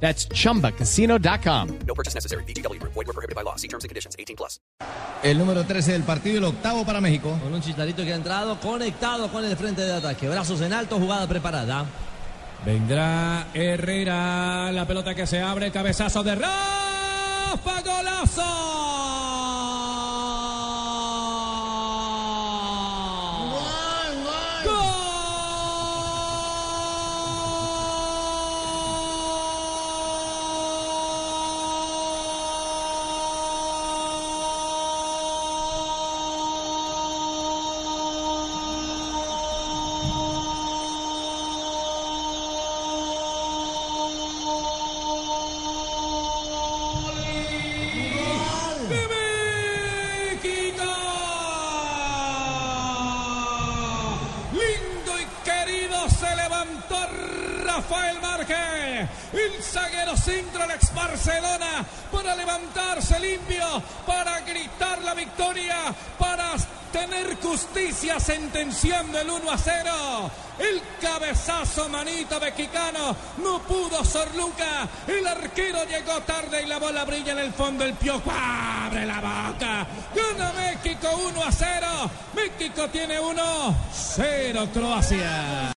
That's chumbacasino.com. No purchase necessary. BGW. Void were prohibited by law. See terms and conditions. 18 plus. El número 13 del partido, el octavo para México. Con un chicharito que ha entrado conectado con el frente de ataque. Brazos en alto, jugada preparada. Vendrá Herrera, la pelota que se abre, cabezazo de Rafa, golazo. Rafael Márquez. El zaguero centro Alex Barcelona para levantarse limpio, para gritar la victoria, para tener justicia sentenciando el 1 a 0. El cabezazo manito mexicano no pudo Sorluca. El arquero llegó tarde y la bola brilla en el fondo. El piojo abre la boca. Gana México 1 a 0. México tiene 1 0 Croacia.